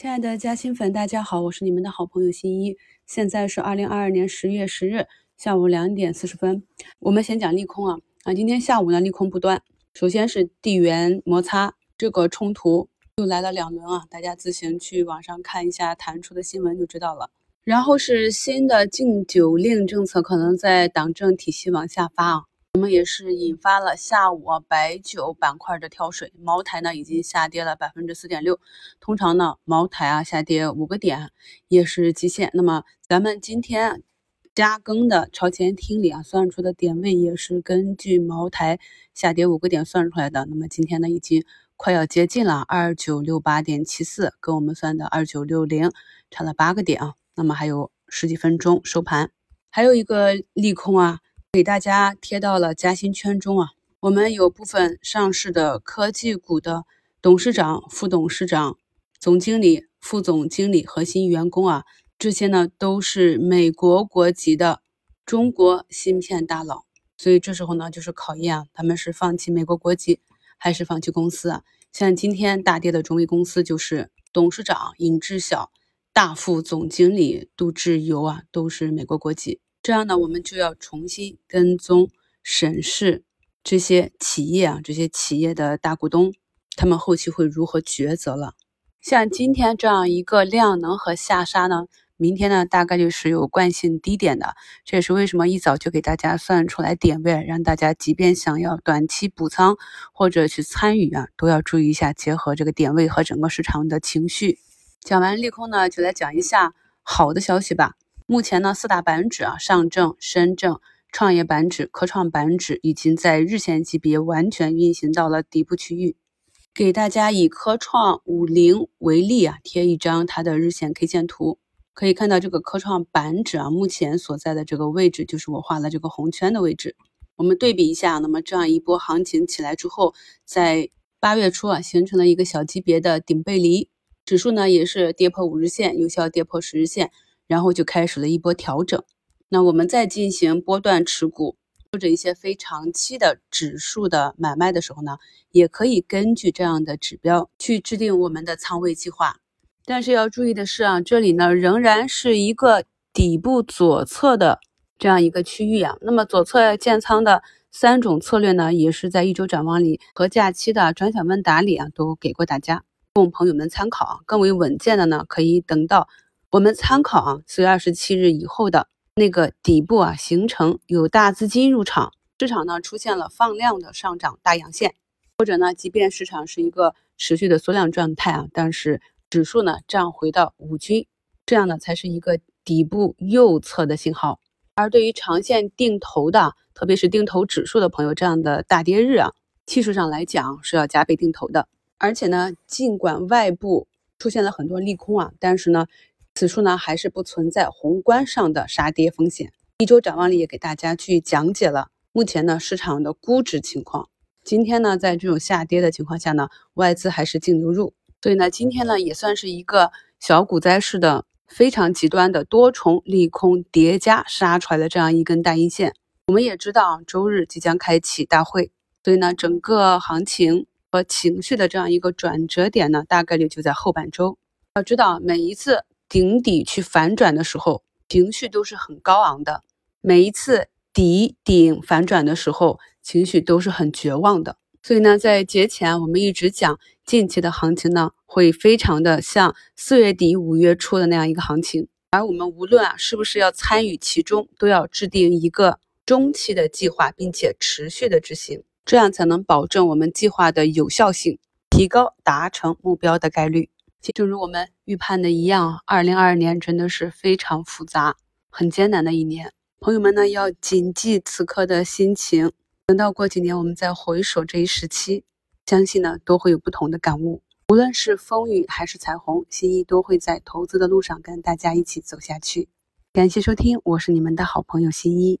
亲爱的嘉兴粉，大家好，我是你们的好朋友新一。现在是二零二二年十月十日下午两点四十分。我们先讲利空啊啊，今天下午呢利空不断。首先是地缘摩擦这个冲突又来了两轮啊，大家自行去网上看一下弹出的新闻就知道了。然后是新的禁酒令政策可能在党政体系往下发啊。我们也是引发了下午白酒板块的跳水，茅台呢已经下跌了百分之四点六。通常呢，茅台啊下跌五个点也是极限。那么咱们今天加更的超前听里啊算出的点位也是根据茅台下跌五个点算出来的。那么今天呢已经快要接近了二九六八点七四，跟我们算的二九六零差了八个点啊。那么还有十几分钟收盘，还有一个利空啊。给大家贴到了嘉兴圈中啊，我们有部分上市的科技股的董事长、副董事长、总经理、副总经理、核心员工啊，这些呢都是美国国籍的中国芯片大佬，所以这时候呢就是考验啊，他们是放弃美国国籍还是放弃公司啊？像今天大跌的中微公司，就是董事长尹志晓、大副总经理杜志友啊，都是美国国籍。这样呢，我们就要重新跟踪审视这些企业啊，这些企业的大股东，他们后期会如何抉择了。像今天这样一个量能和下杀呢，明天呢大概率是有惯性低点的。这也是为什么一早就给大家算出来点位，让大家即便想要短期补仓或者去参与啊，都要注意一下，结合这个点位和整个市场的情绪。讲完利空呢，就来讲一下好的消息吧。目前呢，四大板指啊，上证、深证、创业板指、科创板指已经在日线级别完全运行到了底部区域。给大家以科创五零为例啊，贴一张它的日线 K 线图，可以看到这个科创板指啊，目前所在的这个位置就是我画了这个红圈的位置。我们对比一下，那么这样一波行情起来之后，在八月初啊，形成了一个小级别的顶背离，指数呢也是跌破五日线，有效跌破十日线。然后就开始了一波调整。那我们在进行波段持股或者一些非长期的指数的买卖的时候呢，也可以根据这样的指标去制定我们的仓位计划。但是要注意的是啊，这里呢仍然是一个底部左侧的这样一个区域啊。那么左侧建仓的三种策略呢，也是在一周展望里和假期的转小问答里啊都给过大家，供朋友们参考啊。更为稳健的呢，可以等到。我们参考啊，四月二十七日以后的那个底部啊，形成有大资金入场，市场呢出现了放量的上涨大阳线，或者呢，即便市场是一个持续的缩量状态啊，但是指数呢站回到五均，这样呢才是一个底部右侧的信号。而对于长线定投的，特别是定投指数的朋友，这样的大跌日啊，技术上来讲是要加倍定投的。而且呢，尽管外部出现了很多利空啊，但是呢。此处呢还是不存在宏观上的杀跌风险。一周展望里也给大家去讲解了目前呢市场的估值情况。今天呢在这种下跌的情况下呢，外资还是净流入，所以呢今天呢也算是一个小股灾式的非常极端的多重利空叠加杀出来的这样一根大阴线。我们也知道周日即将开启大会，所以呢整个行情和情绪的这样一个转折点呢，大概率就在后半周。要知道每一次。顶底去反转的时候，情绪都是很高昂的；每一次底顶反转的时候，情绪都是很绝望的。所以呢，在节前我们一直讲，近期的行情呢，会非常的像四月底五月初的那样一个行情。而我们无论啊是不是要参与其中，都要制定一个中期的计划，并且持续的执行，这样才能保证我们计划的有效性，提高达成目标的概率。正如我们预判的一样，二零二二年真的是非常复杂、很艰难的一年。朋友们呢，要谨记此刻的心情。等到过几年，我们再回首这一时期，相信呢，都会有不同的感悟。无论是风雨还是彩虹，新一都会在投资的路上跟大家一起走下去。感谢收听，我是你们的好朋友新一。